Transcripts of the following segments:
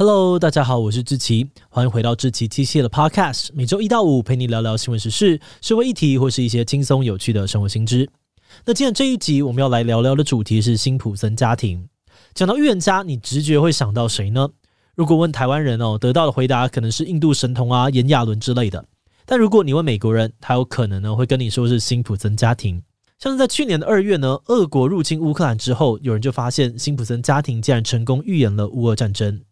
Hello，大家好，我是志奇，欢迎回到志奇机械的 Podcast，每周一到五陪你聊聊新闻时事、社会议题或是一些轻松有趣的生活新知。那今天这一集我们要来聊聊的主题是辛普森家庭。讲到预言家，你直觉会想到谁呢？如果问台湾人哦，得到的回答可能是印度神童啊、炎亚纶之类的。但如果你问美国人，他有可能呢会跟你说是辛普森家庭。像是在去年的二月呢，俄国入侵乌克兰之后，有人就发现辛普森家庭竟然成功预言了乌俄战争。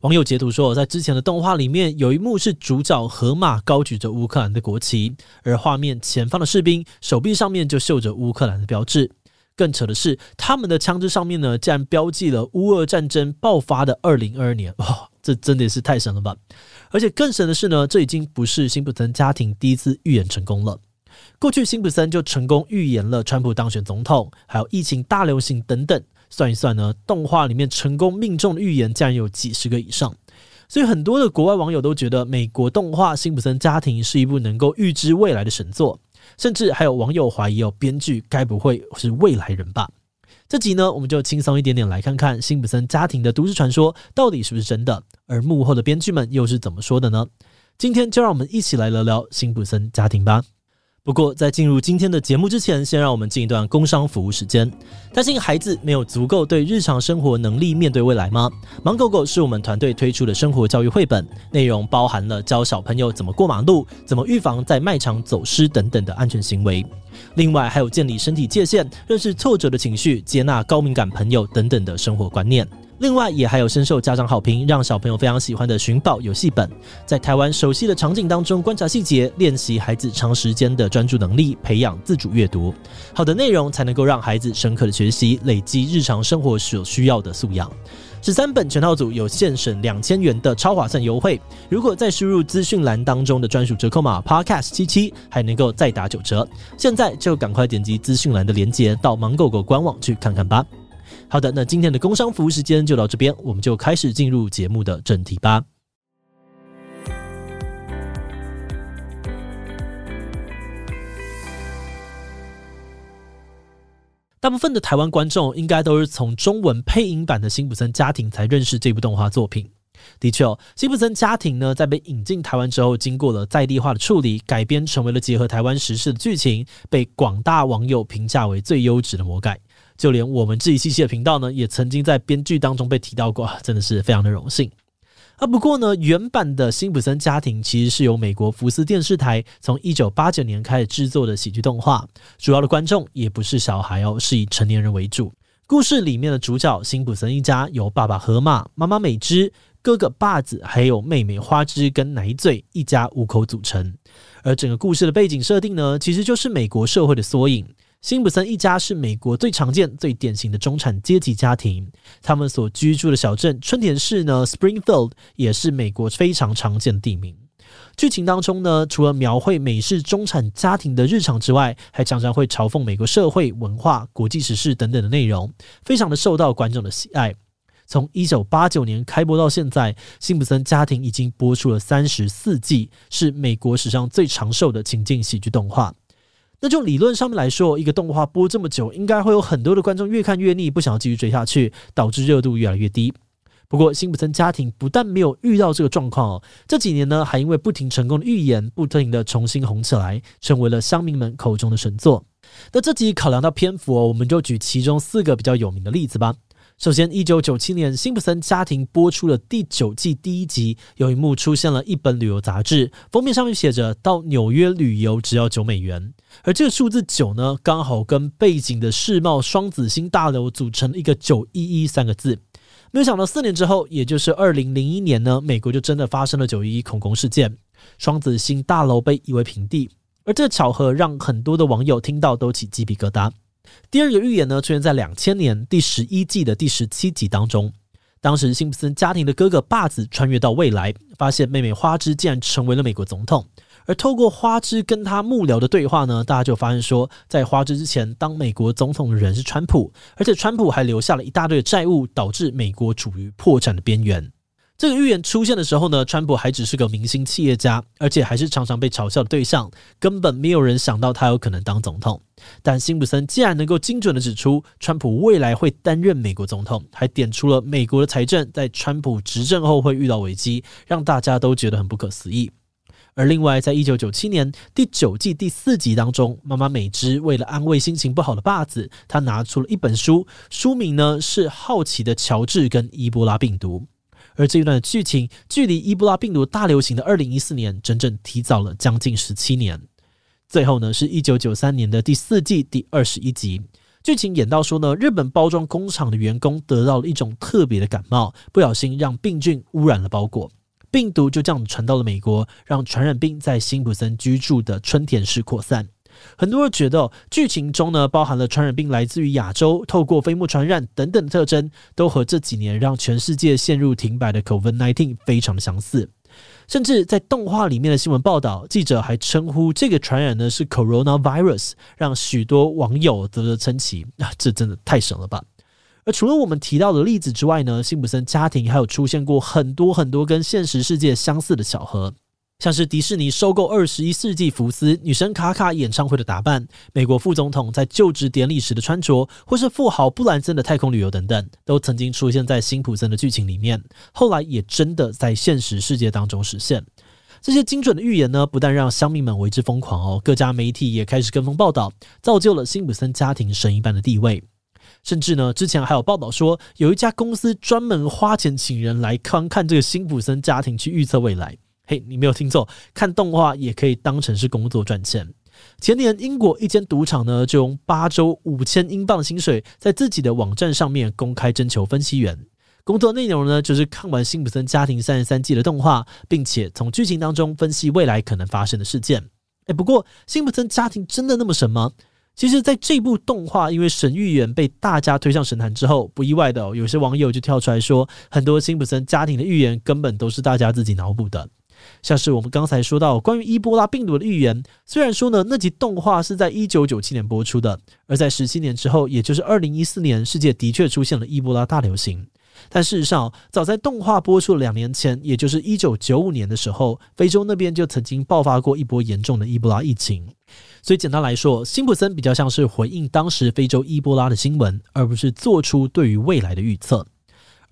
网友截图说，在之前的动画里面，有一幕是主角河马高举着乌克兰的国旗，而画面前方的士兵手臂上面就绣着乌克兰的标志。更扯的是，他们的枪支上面呢，竟然标记了乌俄战争爆发的二零二二年。哇，这真的是太神了吧！而且更神的是呢，这已经不是辛普森家庭第一次预言成功了。过去辛普森就成功预言了川普当选总统，还有疫情大流行等等。算一算呢，动画里面成功命中的预言竟然有几十个以上，所以很多的国外网友都觉得美国动画《辛普森家庭》是一部能够预知未来的神作，甚至还有网友怀疑哦，编剧该不会是未来人吧？这集呢，我们就轻松一点点来看看辛普森家庭的都市传说到底是不是真的，而幕后的编剧们又是怎么说的呢？今天就让我们一起来聊聊辛普森家庭吧。不过，在进入今天的节目之前，先让我们进一段工商服务时间。担心孩子没有足够对日常生活能力面对未来吗？芒狗狗是我们团队推出的生活教育绘本，内容包含了教小朋友怎么过马路、怎么预防在卖场走失等等的安全行为。另外，还有建立身体界限、认识挫折的情绪、接纳高敏感朋友等等的生活观念。另外，也还有深受家长好评，让小朋友非常喜欢的寻宝游戏本，在台湾熟悉的场景当中观察细节，练习孩子长时间的专注能力，培养自主阅读。好的内容才能够让孩子深刻的学习，累积日常生活所需要的素养。十三本全套组有现省两千元的超划算优惠，如果再输入资讯栏当中的专属折扣码 Podcast 七七，还能够再打九折。现在就赶快点击资讯栏的链接，到芒狗狗官网去看看吧。好的，那今天的工商服务时间就到这边，我们就开始进入节目的正题吧。大部分的台湾观众应该都是从中文配音版的《辛普森家庭》才认识这部动画作品。的确哦，《辛普森家庭》呢，在被引进台湾之后，经过了在地化的处理，改编成为了结合台湾时事的剧情，被广大网友评价为最优质的魔改。就连我们志祺七七的频道呢，也曾经在编剧当中被提到过，真的是非常的荣幸。啊，不过呢，原版的《辛普森家庭》其实是由美国福斯电视台从一九八九年开始制作的喜剧动画，主要的观众也不是小孩哦，是以成年人为主。故事里面的主角辛普森一家由爸爸河马、妈妈美芝、哥哥霸子，还有妹妹花枝跟奶嘴一家五口组成。而整个故事的背景设定呢，其实就是美国社会的缩影。辛普森一家是美国最常见、最典型的中产阶级家庭。他们所居住的小镇春田市呢，Springfield 也是美国非常常见的地名。剧情当中呢，除了描绘美式中产家庭的日常之外，还常常会嘲讽美国社会文化、国际时事等等的内容，非常的受到观众的喜爱。从一九八九年开播到现在，辛普森家庭已经播出了三十四季，是美国史上最长寿的情境喜剧动画。那就理论上面来说，一个动画播这么久，应该会有很多的观众越看越腻，不想要继续追下去，导致热度越来越低。不过，辛普森家庭不但没有遇到这个状况哦，这几年呢，还因为不停成功的预言，不停的重新红起来，成为了乡民们口中的神作。那这集考量到篇幅哦，我们就举其中四个比较有名的例子吧。首先，一九九七年，《辛普森家庭》播出了第九季第一集，有一幕出现了一本旅游杂志，封面上面写着“到纽约旅游只要九美元”，而这个数字九呢，刚好跟背景的世贸双子星大楼组成一个“九一一”三个字。没有想到，四年之后，也就是二零零一年呢，美国就真的发生了九一一恐攻事件，双子星大楼被夷为平地，而这巧合让很多的网友听到都起鸡皮疙瘩。第二个预言呢，出现在两千年第十一季的第十七集当中。当时辛普森家庭的哥哥霸子穿越到未来，发现妹妹花枝竟然成为了美国总统。而透过花枝跟他幕僚的对话呢，大家就发现说，在花枝之前当美国总统的人是川普，而且川普还留下了一大堆的债务，导致美国处于破产的边缘。这个预言出现的时候呢，川普还只是个明星企业家，而且还是常常被嘲笑的对象，根本没有人想到他有可能当总统。但辛普森既然能够精准地指出川普未来会担任美国总统，还点出了美国的财政在川普执政后会遇到危机，让大家都觉得很不可思议。而另外，在一九九七年第九季第四集当中，妈妈美芝为了安慰心情不好的爸子，她拿出了一本书，书名呢是《好奇的乔治跟伊波拉病毒》。而这一段的剧情，距离伊波拉病毒大流行的二零一四年，整整提早了将近十七年。最后呢，是一九九三年的第四季第二十一集，剧情演到说呢，日本包装工厂的员工得到了一种特别的感冒，不小心让病菌污染了包裹。病毒就这样传到了美国，让传染病在辛普森居住的春田市扩散。很多人觉得剧情中呢，包含了传染病来自于亚洲，透过飞沫传染等等的特征，都和这几年让全世界陷入停摆的 COVID-19 非常相似。甚至在动画里面的新闻报道，记者还称呼这个传染呢是 Coronavirus，让许多网友啧啧称奇。啊，这真的太神了吧！而除了我们提到的例子之外呢，辛普森家庭还有出现过很多很多跟现实世界相似的巧合，像是迪士尼收购二十一世纪福斯、女神卡卡演唱会的打扮、美国副总统在就职典礼时的穿着，或是富豪布兰森的太空旅游等等，都曾经出现在辛普森的剧情里面，后来也真的在现实世界当中实现。这些精准的预言呢，不但让乡民们为之疯狂哦，各家媒体也开始跟风报道，造就了辛普森家庭神一般的地位。甚至呢，之前还有报道说，有一家公司专门花钱请人来观看这个辛普森家庭去预测未来。嘿，你没有听错，看动画也可以当成是工作赚钱。前年，英国一间赌场呢，就用八周五千英镑的薪水，在自己的网站上面公开征求分析员。工作内容呢，就是看完辛普森家庭三十三季的动画，并且从剧情当中分析未来可能发生的事件。诶，不过辛普森家庭真的那么神吗？其实，在这部动画因为神预言被大家推上神坛之后，不意外的，有些网友就跳出来说，很多辛普森家庭的预言根本都是大家自己脑补的。像是我们刚才说到关于伊波拉病毒的预言，虽然说呢，那集动画是在一九九七年播出的，而在十七年之后，也就是二零一四年，世界的确出现了伊波拉大流行。但事实上，早在动画播出两年前，也就是一九九五年的时候，非洲那边就曾经爆发过一波严重的伊波拉疫情。所以简单来说，辛普森比较像是回应当时非洲伊波拉的新闻，而不是做出对于未来的预测。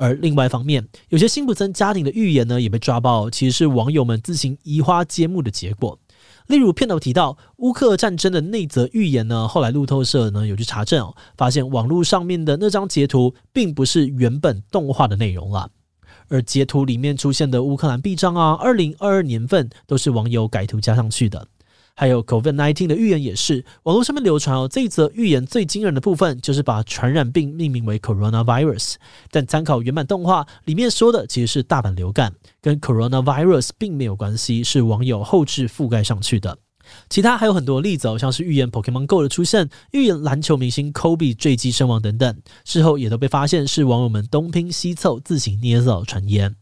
而另外一方面，有些辛普森家庭的预言呢，也被抓爆，其实是网友们自行移花接木的结果。例如片头提到乌克战争的那则预言呢，后来路透社呢有去查证哦，发现网络上面的那张截图并不是原本动画的内容了，而截图里面出现的乌克兰臂章啊，二零二二年份都是网友改图加上去的。还有 COVID-19 的预言也是，网络上面流传哦。这一则预言最惊人的部分就是把传染病命名为 Coronavirus，但参考原版动画里面说的其实是大阪流感，跟 Coronavirus 并没有关系，是网友后置覆盖上去的。其他还有很多例子哦，像是预言 Pokemon Go 的出现，预言篮球明星 Kobe 坠机身亡等等，事后也都被发现是网友们东拼西凑自行捏造传言。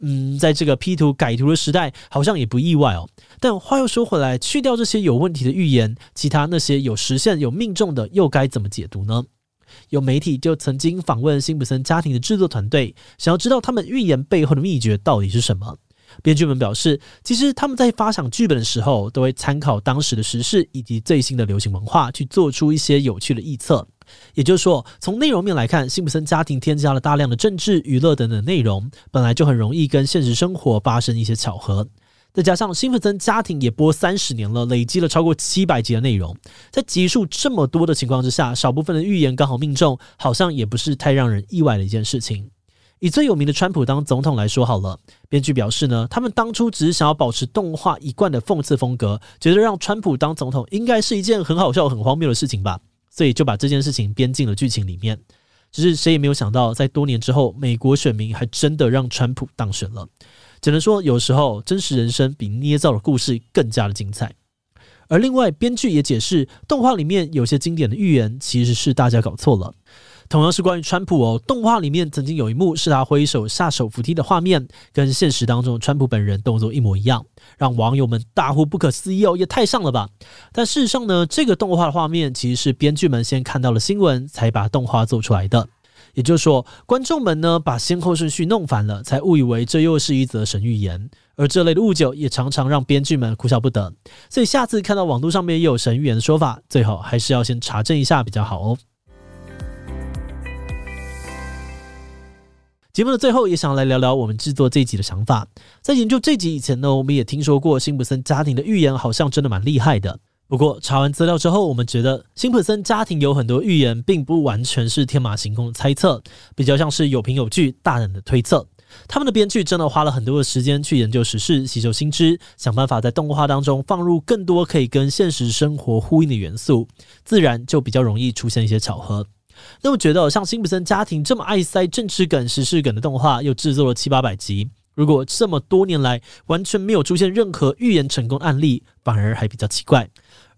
嗯，在这个 P 图改图的时代，好像也不意外哦。但话又说回来，去掉这些有问题的预言，其他那些有实现、有命中的，又该怎么解读呢？有媒体就曾经访问辛普森家庭的制作团队，想要知道他们预言背后的秘诀到底是什么。编剧们表示，其实他们在发想剧本的时候，都会参考当时的时事以及最新的流行文化，去做出一些有趣的预测。也就是说，从内容面来看，辛普森家庭添加了大量的政治、娱乐等等内容，本来就很容易跟现实生活发生一些巧合。再加上辛普森家庭也播三十年了，累积了超过七百集的内容，在集数这么多的情况之下，少部分的预言刚好命中，好像也不是太让人意外的一件事情。以最有名的川普当总统来说好了，编剧表示呢，他们当初只是想要保持动画一贯的讽刺风格，觉得让川普当总统应该是一件很好笑、很荒谬的事情吧。所以就把这件事情编进了剧情里面，只是谁也没有想到，在多年之后，美国选民还真的让川普当选了。只能说，有时候真实人生比捏造的故事更加的精彩。而另外，编剧也解释，动画里面有些经典的预言，其实是大家搞错了。同样是关于川普哦，动画里面曾经有一幕是他挥手下手扶梯的画面，跟现实当中川普本人动作一模一样，让网友们大呼不可思议哦，也太像了吧！但事实上呢，这个动画的画面其实是编剧们先看到了新闻，才把动画做出来的。也就是说，观众们呢把先后顺序弄反了，才误以为这又是一则神预言。而这类的误解也常常让编剧们哭笑不得。所以下次看到网络上面也有神预言的说法，最好还是要先查证一下比较好哦。节目的最后，也想来聊聊我们制作这集的想法。在研究这集以前呢，我们也听说过辛普森家庭的预言好像真的蛮厉害的。不过查完资料之后，我们觉得辛普森家庭有很多预言，并不完全是天马行空的猜测，比较像是有凭有据、大胆的推测。他们的编剧真的花了很多的时间去研究时事，吸收新知，想办法在动画当中放入更多可以跟现实生活呼应的元素，自然就比较容易出现一些巧合。那么觉得像辛普森家庭这么爱塞政治梗、时事梗的动画，又制作了七八百集，如果这么多年来完全没有出现任何预言成功案例，反而还比较奇怪。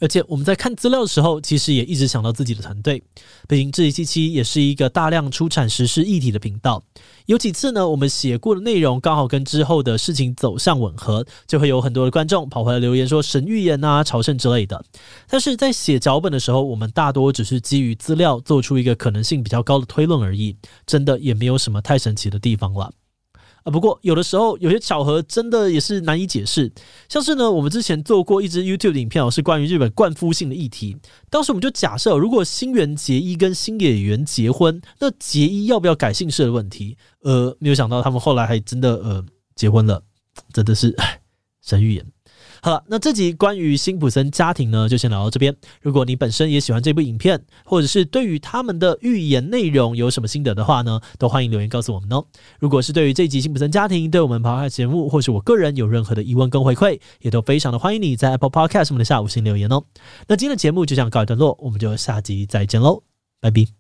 而且我们在看资料的时候，其实也一直想到自己的团队。毕竟志祺七七也是一个大量出产时事议题的频道，有几次呢，我们写过的内容刚好跟之后的事情走向吻合，就会有很多的观众跑回来留言说神预言啊、朝圣之类的。但是在写脚本的时候，我们大多只是基于资料做出一个可能性比较高的推论而已，真的也没有什么太神奇的地方了。啊，不过有的时候有些巧合真的也是难以解释，像是呢，我们之前做过一支 YouTube 的影片哦，是关于日本冠夫性的议题。当时我们就假设，如果新垣结衣跟新演员结婚，那结衣要不要改姓氏的问题，呃，没有想到他们后来还真的呃结婚了，真的是神预言。好了，那这集关于辛普森家庭呢，就先聊到这边。如果你本身也喜欢这部影片，或者是对于他们的预言内容有什么心得的话呢，都欢迎留言告诉我们哦。如果是对于这集辛普森家庭，对我们 Podcast 节目，或是我个人有任何的疑问跟回馈，也都非常的欢迎你在 Apple Podcast 我们的下五星留言哦。那今天的节目就这样告一段落，我们就下集再见喽，拜拜。